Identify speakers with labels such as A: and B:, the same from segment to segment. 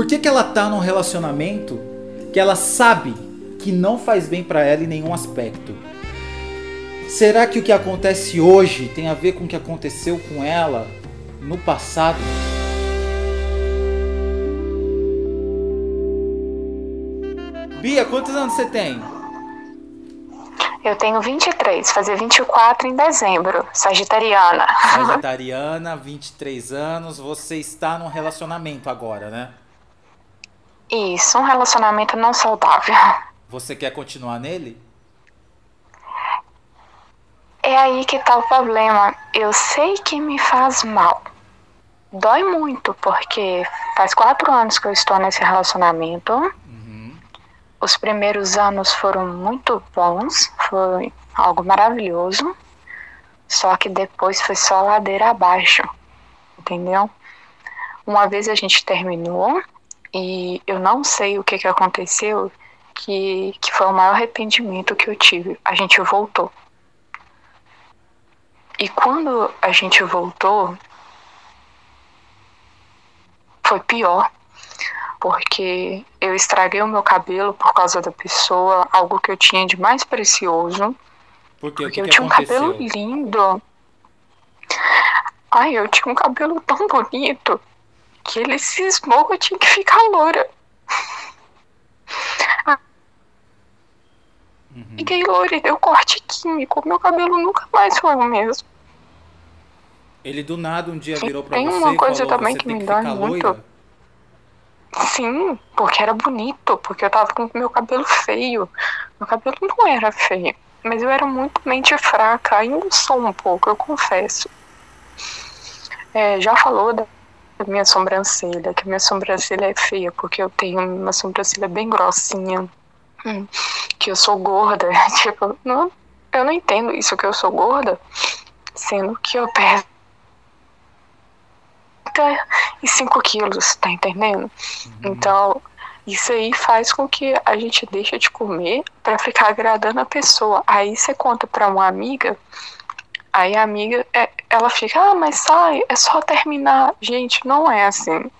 A: Por que, que ela tá num relacionamento que ela sabe que não faz bem para ela em nenhum aspecto? Será que o que acontece hoje tem a ver com o que aconteceu com ela no passado? Bia, quantos anos você tem?
B: Eu tenho 23, fazer 24 em dezembro, sagitariana.
A: Sagitariana, 23 anos, você está num relacionamento agora, né?
B: Isso, um relacionamento não saudável.
A: Você quer continuar nele?
B: É aí que tá o problema. Eu sei que me faz mal. Dói muito, porque faz quatro anos que eu estou nesse relacionamento.
A: Uhum.
B: Os primeiros anos foram muito bons, foi algo maravilhoso. Só que depois foi só ladeira abaixo, entendeu? Uma vez a gente terminou e eu não sei o que, que aconteceu, que, que foi o maior arrependimento que eu tive. A gente voltou. E quando a gente voltou, foi pior, porque eu estraguei o meu cabelo por causa da pessoa, algo que eu tinha de mais precioso.
A: Por quê?
B: Porque
A: que
B: eu
A: que
B: tinha um cabelo
A: aconteceu?
B: lindo. Ai, eu tinha um cabelo tão bonito que ele cismou que eu tinha que ficar loura.
A: Uhum.
B: Fiquei loura e deu corte químico. Meu cabelo nunca mais foi o mesmo.
A: Ele do nada um dia virou pra
B: Tem
A: você
B: uma coisa
A: falou,
B: também
A: você
B: que me dói muito.
A: loira?
B: Sim, porque era bonito, porque eu tava com meu cabelo feio. Meu cabelo não era feio, mas eu era muito mente fraca, ainda sou um pouco, eu confesso. É, já falou da da minha sobrancelha, que minha sobrancelha é feia, porque eu tenho uma sobrancelha bem grossinha, hum, que eu sou gorda. Tipo, não, eu não entendo isso que eu sou gorda, sendo que eu peso 35 quilos, tá entendendo? Então, isso aí faz com que a gente deixe de comer pra ficar agradando a pessoa. Aí você conta pra uma amiga, aí a amiga, é, ela fica, ah, mas sai, é só terminar. Gente, não é assim.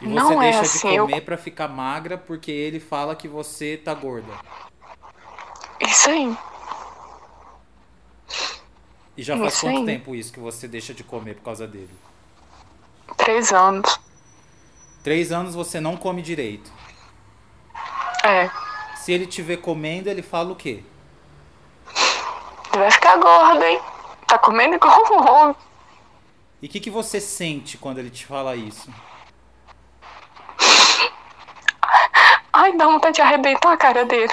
A: E você
B: Não é
A: deixa
B: assim,
A: de
B: eu-
A: comer pra ficar magra porque ele fala que você tá gorda.
B: Isso aí.
A: E já faz
B: Isso
A: quanto
B: aí.
A: tempo isso que você deixa de comer por causa dele?
B: Três anos.
A: Três anos você não come direito.
B: É.
A: Se ele te ver comendo, ele fala o quê?
B: Ele vai ficar gordo, hein? Tá comendo igual um homem.
A: E o que, que você sente quando ele te fala isso?
B: Ai, dá vontade de arrebentar a cara dele.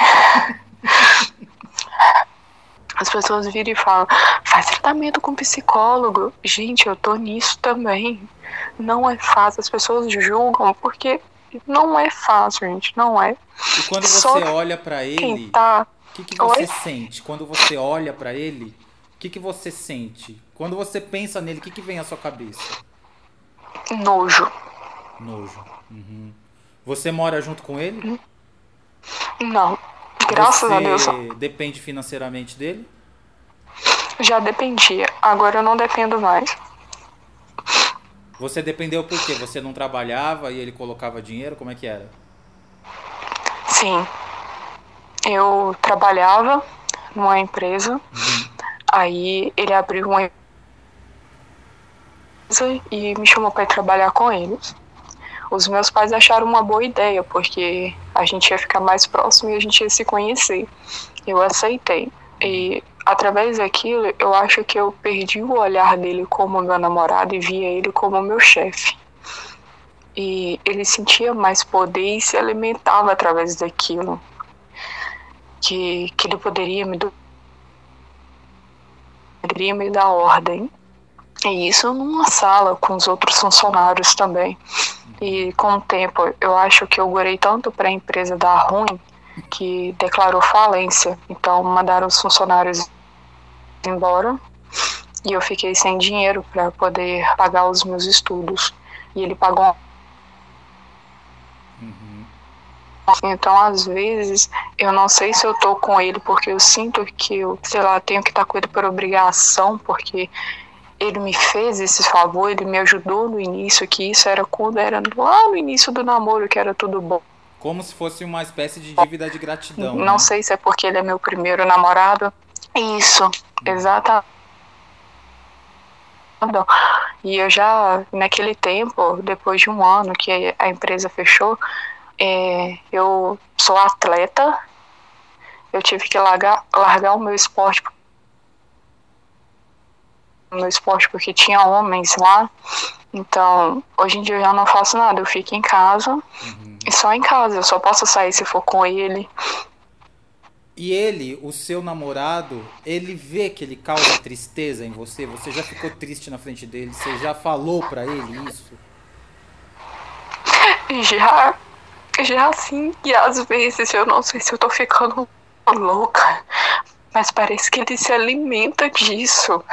B: As pessoas viram e falam, faz tratamento com psicólogo. Gente, eu tô nisso também. Não é fácil, as pessoas julgam, porque não é fácil, gente, não é.
A: E quando
B: Só
A: você olha pra
B: Quem
A: ele,
B: tá.
A: O que, que você
B: Oi?
A: sente? Quando você olha pra ele, o que, que você sente? Quando você pensa nele, o que, que vem à sua cabeça?
B: Nojo.
A: Nojo. Uhum. Você mora junto com ele?
B: Não. Graças
A: você
B: a Deus.
A: depende financeiramente dele?
B: Já dependia. Agora eu não dependo mais.
A: Você dependeu por quê? Você não trabalhava e ele colocava dinheiro? Como é que era?
B: Sim. Eu trabalhava numa empresa. Aí ele abriu uma empresa e me chamou para trabalhar com eles. Os meus pais acharam uma boa ideia, porque a gente ia ficar mais próximo e a gente ia se conhecer. Eu aceitei. E através daquilo, eu acho que eu perdi o olhar dele como meu namorado e via ele como meu chefe. E ele sentia mais poder e se alimentava através daquilo. Que, que ele poderia me, do- poderia me dar ordem. E isso numa sala com os outros funcionários também. E com o tempo, eu acho que eu gorei tanto para a empresa dar ruim que declarou falência. Então mandaram os funcionários embora e eu fiquei sem dinheiro para poder pagar os meus estudos. E ele pagou
A: Uhum.
B: Então, às vezes, eu não sei se eu tô com ele porque eu sinto que eu, sei lá, tenho que estar com ele por obrigação, porque ele me fez esse favor, ele me ajudou no início, que isso era quando era lá no início do namoro, que era tudo bom.
A: Como se fosse uma espécie de dívida de gratidão.
B: Não
A: né?
B: sei se é porque ele é meu primeiro namorado. Isso, exatamente. E eu já, naquele tempo, depois de um ano que a empresa fechou, é, eu sou atleta, eu tive que largar, largar o meu esporte o meu esporte porque tinha homens lá. Então, hoje em dia eu já não faço nada, eu fico em casa
A: Uhum.
B: e só em casa. Eu só posso sair se for com ele.
A: E ele, o seu namorado, ele vê que ele causa tristeza em você? Você já ficou triste na frente dele? Você já falou pra ele isso?
B: Já, já sim, e às vezes eu não sei se eu tô ficando louca, mas parece que ele se alimenta disso.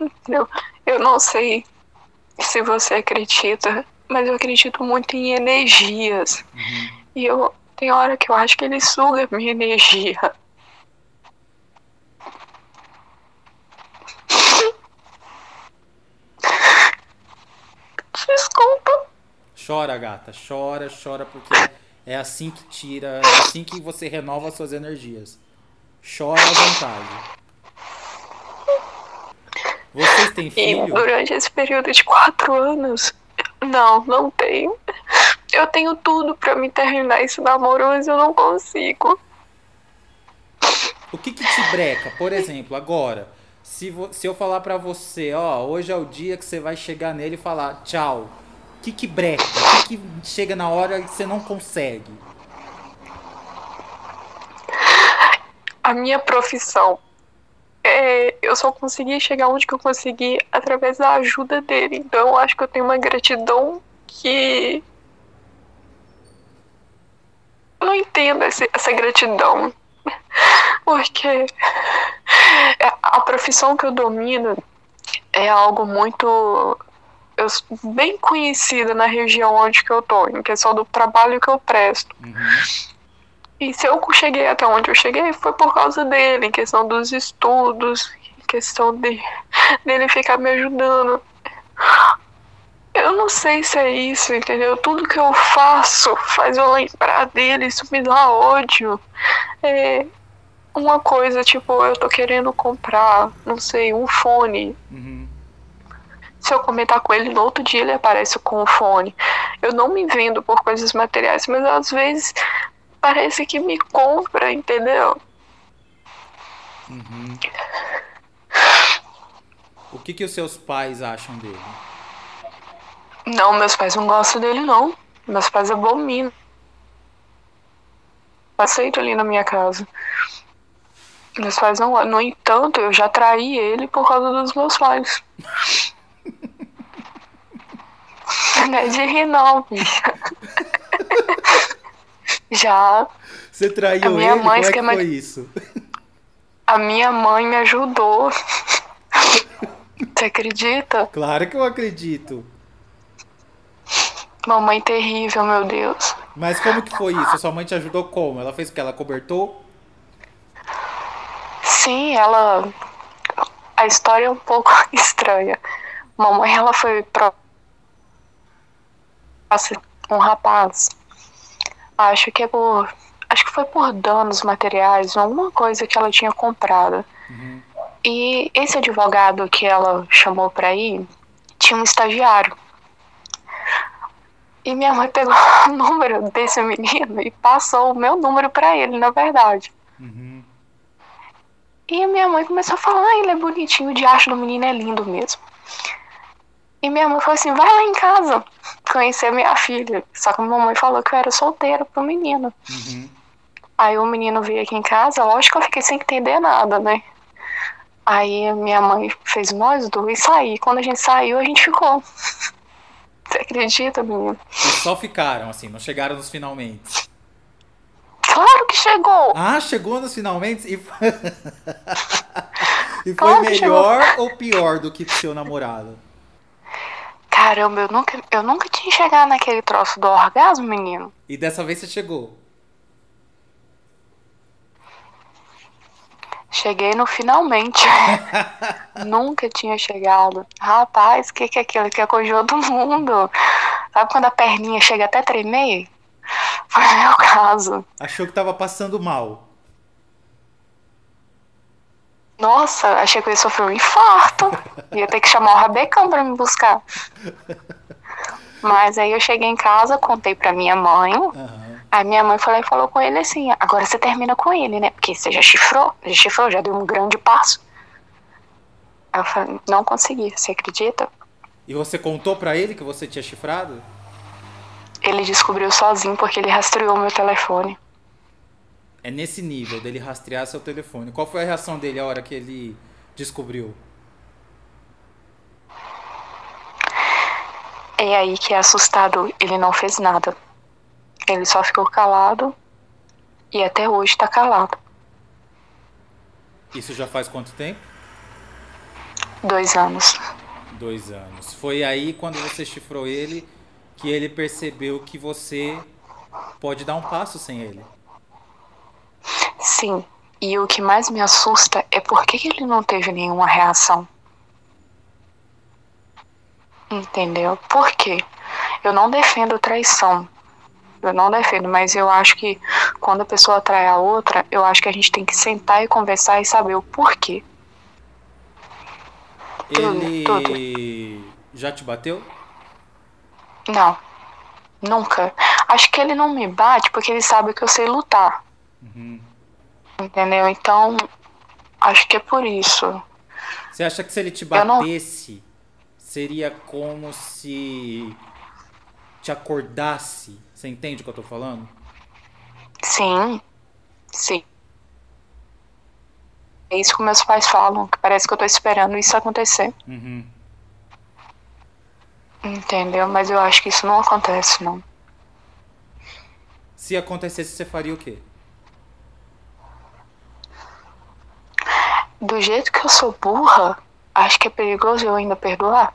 B: Entendeu? Eu não sei se você acredita, mas eu acredito muito em energias. E eu tem hora que eu acho que ele suga minha energia.
A: Chora, gata, chora, chora, porque é assim que tira, é assim que você renova suas energias. Chora à vontade. Vocês têm
B: E
A: filho?
B: durante esse período de quatro anos, não, não tenho. Eu tenho tudo pra me terminar esse namoro, mas eu não consigo.
A: O que que te breca? Por exemplo, agora, se, se eu falar pra você, ó, hoje é o dia que você vai chegar nele e falar tchau. Que que breca? O que que chega na hora que você não consegue?
B: A minha profissão. É, eu só consegui chegar onde que eu consegui através da ajuda dele. Então eu acho que eu tenho uma gratidão que. Eu não entendo esse- essa gratidão. Porque a profissão que eu domino é algo muito eu, bem conhecida na região onde que eu tô, em questão do trabalho que eu presto.
A: Uhum.
B: E se eu cheguei até onde eu cheguei foi por causa dele, em questão dos estudos, em questão de, dele ficar me ajudando. Eu não sei se é isso, entendeu? Tudo que eu faço faz eu lembrar dele, isso me dá ódio. É uma coisa, tipo, eu tô querendo comprar, não sei, um fone.
A: Uhum.
B: Se eu comentar com ele no outro dia, ele aparece com o fone. Eu não me vendo por coisas materiais, mas às vezes parece que me compra, entendeu?
A: Uhum. O que que os seus pais acham dele?
B: Não, meus pais não gostam dele, não. Meus pais abominam. Aceito ali na minha casa. Meus pais não. No entanto, eu já traí ele por causa dos meus pais. Não é de rir, não, bicha. Já
A: Você traiu
B: A minha
A: ele?
B: mãe
A: Como é que foi isso?
B: a minha mãe me ajudou. Você acredita?
A: Claro que eu acredito.
B: Mamãe terrível, meu Deus.
A: Mas como que foi isso? Sua mãe te ajudou como? Ela fez o que? Ela cobertou?
B: Sim, ela. A história é um pouco estranha. Mamãe, ela foi pra. Um rapaz. Acho que é por. Acho que foi por danos materiais, alguma coisa que ela tinha comprado.
A: Uhum.
B: E esse advogado que ela chamou pra ir tinha um estagiário. E minha mãe pegou o número desse menino e passou o meu número pra ele, na verdade.
A: Uhum.
B: E minha mãe começou a falar, ah, ele é bonitinho, o diacho do menino é lindo mesmo. E minha mãe falou assim, vai lá em casa conhecer minha filha. Só que a mamãe falou que eu era solteira pro menino.
A: Uhum.
B: Aí o menino veio aqui em casa, lógico que eu fiquei sem entender nada, né? Aí a minha mãe fez nós dois sair. Quando a gente saiu, a gente ficou. Você acredita, menino?
A: E só ficaram, assim, não chegaram nos finalmente.
B: Claro que chegou!
A: Ah, chegou nos finalmente e, e foi
B: Claro
A: melhor ou pior do que seu namorado?
B: Caramba, eu nunca, eu nunca tinha chegado naquele troço do orgasmo, menino.
A: E dessa vez você chegou.
B: Cheguei no finalmente. Nunca tinha chegado. Rapaz, o que, que é aquilo que acojou do mundo? Sabe quando a perninha chega até tremer? Foi o meu caso.
A: Achou que tava passando mal.
B: Nossa, achei que eu ia sofrer um infarto. Ia ter que chamar o Rabecão pra me buscar. Mas aí eu cheguei em casa, contei pra minha mãe.
A: Aham.
B: Aí minha mãe falou, falou com ele assim, agora você termina com ele, né? Porque você já chifrou, já chifrou, já deu um grande passo. Aí eu falei, não consegui, você acredita?
A: E você contou pra ele que você tinha chifrado?
B: Ele descobriu sozinho porque ele rastreou meu telefone.
A: É nesse nível dele rastrear seu telefone. Qual foi a reação dele a hora que ele descobriu?
B: É aí que é assustado, ele não fez nada. Ele só ficou calado e até hoje tá calado.
A: Isso já faz quanto tempo?
B: Dois anos.
A: Dois anos. Foi aí quando você chifrou ele que ele percebeu que você pode dar um passo sem ele.
B: Sim, e o que mais me assusta é por que ele não teve nenhuma reação. Entendeu? Por quê? Eu não defendo traição. Eu não defendo, mas eu acho que quando a pessoa trai a outra, eu acho que a gente tem que sentar e conversar e saber o porquê. Tudo,
A: Ele já te bateu?
B: Não, nunca. Acho que ele não me bate porque ele sabe que eu sei lutar.
A: Uhum.
B: Entendeu? Então, acho que é por isso.
A: Você acha que se ele te batesse, seria como se te acordasse? Você entende o que eu tô falando?
B: Sim, sim. É isso que meus pais falam, que parece que eu tô esperando isso acontecer.
A: Uhum.
B: Entendeu? Mas eu acho que isso não acontece, não.
A: Se acontecesse, você faria o quê?
B: Do jeito que eu sou burra, acho que é perigoso eu ainda perdoar.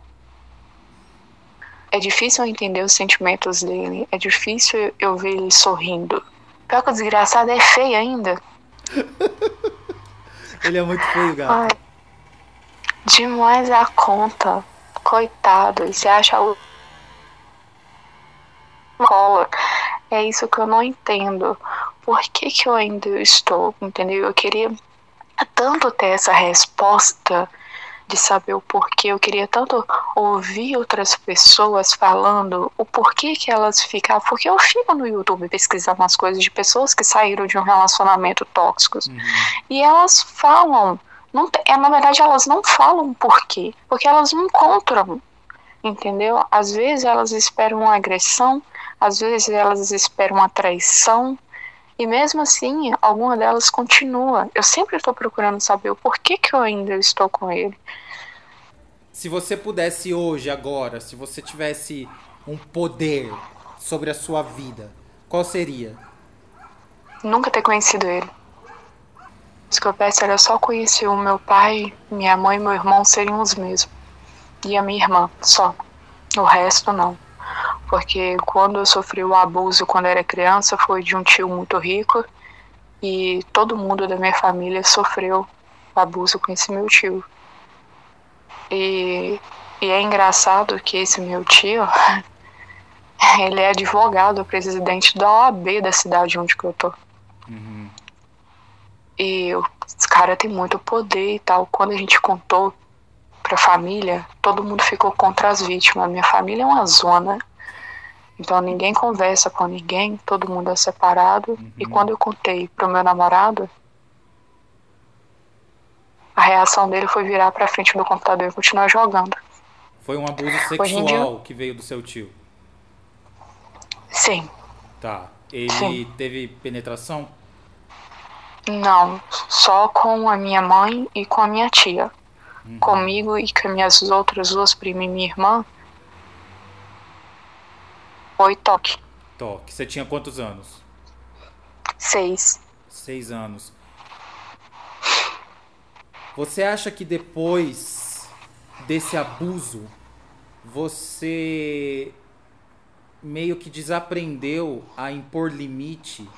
B: É difícil eu entender os sentimentos dele. É difícil eu ver ele sorrindo. Pior que o desgraçado é feio ainda.
A: Ele é muito feio, gato.
B: Ai, demais a conta. Coitado. E você acha o. Cola. É isso que eu não entendo. Por que, que eu ainda estou? Entendeu? Eu queria tanto ter essa resposta de saber o porquê. Eu queria tanto ouvir outras pessoas falando o porquê que elas ficavam. Porque eu fico no YouTube pesquisando as coisas de pessoas que saíram de um relacionamento tóxico.
A: Uhum.
B: E elas falam, não é, na verdade elas não falam por quê, porque elas não encontram, entendeu? Às vezes elas esperam uma agressão, às vezes elas esperam uma traição, e mesmo assim, alguma delas continua. Eu sempre estou procurando saber o porquê que eu ainda estou com ele.
A: Se você pudesse hoje, agora, se você tivesse um poder sobre a sua vida, qual seria?
B: Nunca ter conhecido ele. Isso que eu peço era só conhecer o meu pai, minha mãe e meu irmão seriam os mesmos. E a minha irmã, só. O resto não. Porque quando eu sofri o abuso quando era criança foi de um tio muito rico e todo mundo da minha família sofreu abuso com esse meu tio. E, e é engraçado que esse meu tio, ele é advogado, presidente da OAB da cidade onde que eu tô.
A: Uhum.
B: E os caras têm muito poder e tal. Quando a gente contou pra família, todo mundo ficou contra as vítimas. Minha família é uma zona. Então ninguém conversa com ninguém, todo mundo é separado. E quando eu contei pro meu namorado, a reação dele foi virar pra frente do computador e continuar jogando.
A: Foi um abuso
B: em dia-
A: sexual que veio do seu tio.
B: Sim,
A: Tá. Ele
B: Sim.
A: teve penetração?
B: não, só com a minha mãe e com a minha tia. Comigo e com minhas outras duas primas e minha irmã, foi toque.
A: Toque. Você tinha quantos anos?
B: Seis.
A: Seis anos. Você acha que depois desse abuso, você meio que desaprendeu a impor limite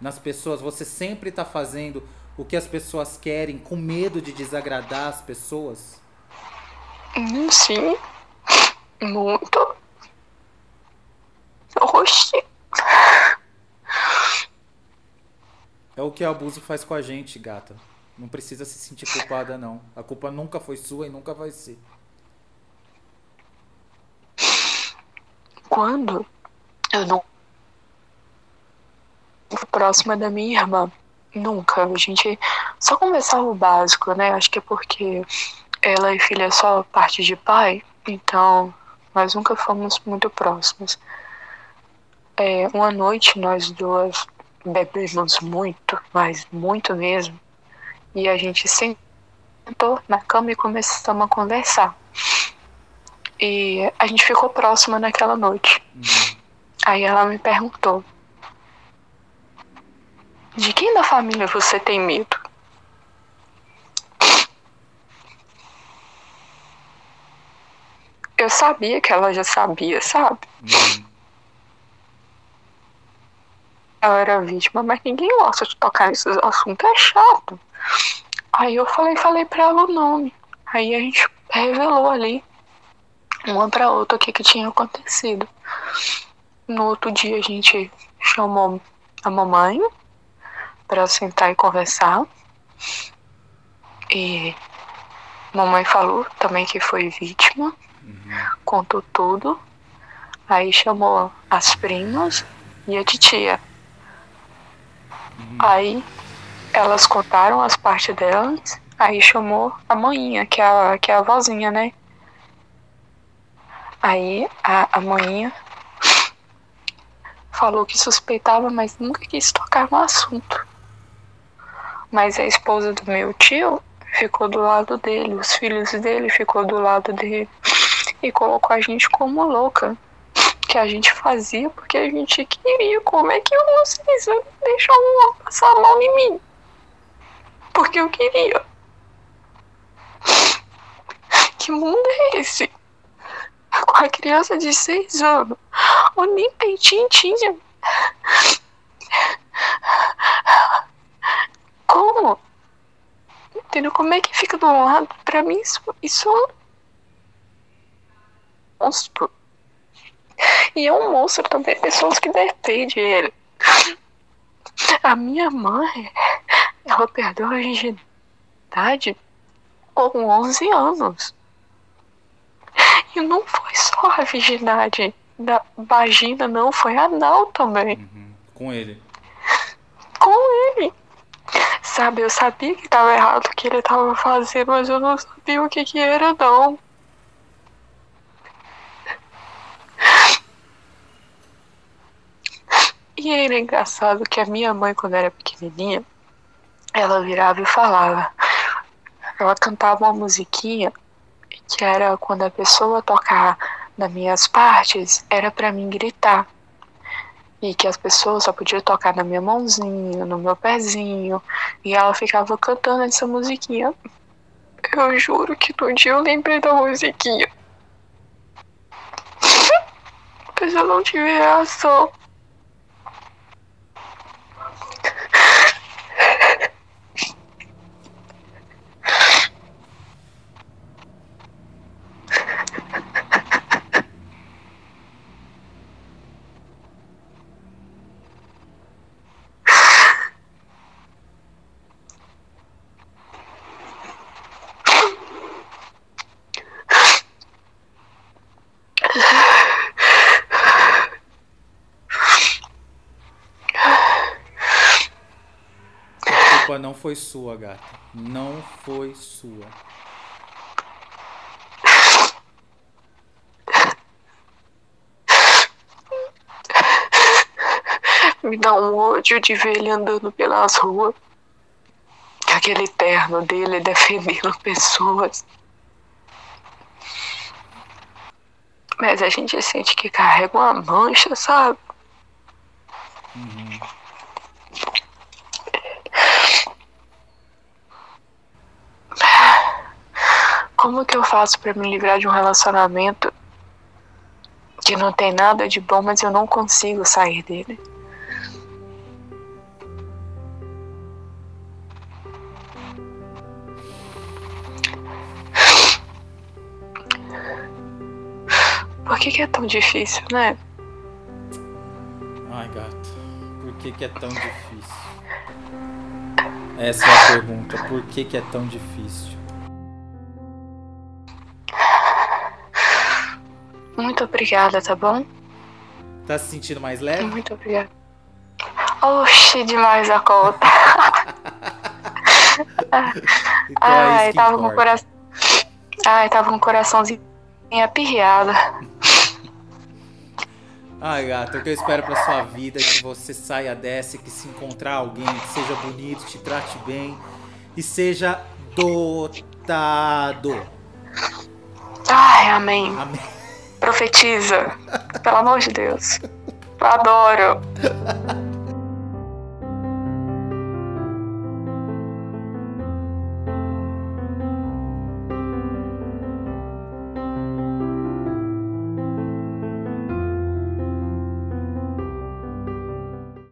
A: nas pessoas? Você sempre tá fazendo o que as pessoas querem com medo de desagradar as pessoas?
B: Hum, sim. Muito. Oxi.
A: É o que o abuso faz com a gente, gata. Não precisa se sentir culpada, não. A culpa nunca foi sua e nunca vai ser.
B: Quando eu não próxima da minha irmã, nunca. A gente só conversava o básico, né? Acho que é porque ela e filha é só parte de pai, então nós nunca fomos muito próximos. É, uma noite nós duas bebemos muito, mas muito mesmo, e a gente sentou na cama e começamos a conversar. E a gente ficou próxima naquela noite. Uhum. Aí ela me perguntou: De quem da família você tem medo? Eu sabia que ela já sabia, sabe? Uhum. Ela era vítima, mas ninguém gosta de tocar nesses assuntos, é chato. Aí eu falei, falei pra ela o nome. Aí a gente revelou ali, uma pra outra, o que, que tinha acontecido. No outro dia a gente chamou a mamãe para sentar e conversar. E mamãe falou também que foi vítima, uhum. contou tudo. Aí chamou as primas e a titia. Uhum. Aí elas contaram as partes delas, aí chamou a manhinha, que é a, que é a vozinha, né? Aí a, a manhinha falou que suspeitava, mas nunca quis tocar no assunto. Mas a esposa do meu tio ficou do lado dele, os filhos dele ficou do lado dele e colocou a gente como louca. Que a gente fazia porque a gente queria. Como é que vocês deixam passar a mão em mim? Porque eu queria. Que mundo é esse? Com a criança de seis anos. O nem peitinho tinha. Como? Entendeu? Como é que fica do lado? Pra mim, isso, isso é um monstro. E é um monstro também, pessoas que defendem ele. A minha mãe, ela perdeu a virgindade com 11 anos. E não foi só a virgindade da vagina, não, foi anal também.
A: Uhum. Com ele.
B: Sabe, eu sabia que estava errado o que ele estava fazendo, mas eu não sabia o que que era, não. E era engraçado que a minha mãe, quando era pequenininha, ela virava e falava. Ela cantava uma musiquinha que era quando a pessoa tocar nas minhas partes, era para mim gritar. E que as pessoas só podiam tocar na minha mãozinha, no meu pezinho. E ela ficava cantando essa musiquinha. Eu juro que no dia eu lembrei da musiquinha. Mas eu não tive reação.
A: Culpa não foi sua, gata. Não foi sua.
B: Me dá um ódio de ver ele andando pelas ruas. Aquele terno dele defendendo pessoas. Mas a gente sente que carrega uma mancha, sabe? Uhum. Como que eu faço para me livrar de um relacionamento que não tem nada de bom, mas eu não consigo sair dele? Por que, que é tão difícil, né?
A: Ai, gato, por que, que é tão difícil? Essa é a pergunta. Por que, que é tão difícil?
B: Muito obrigada, tá bom?
A: Tá se sentindo mais leve?
B: Muito obrigada. Oxi, demais a conta.
A: Então é
B: Ai,
A: que
B: tava com o coração. Ai, tava com o coraçãozinho aperreado.
A: Ai, gata, o que eu espero pra sua vida é que você saia dessa e que se encontrar alguém que seja bonito, te trate bem e seja dotado.
B: Ai, amém.
A: Amém.
B: Profetiza. Pelo amor de Deus. Eu adoro.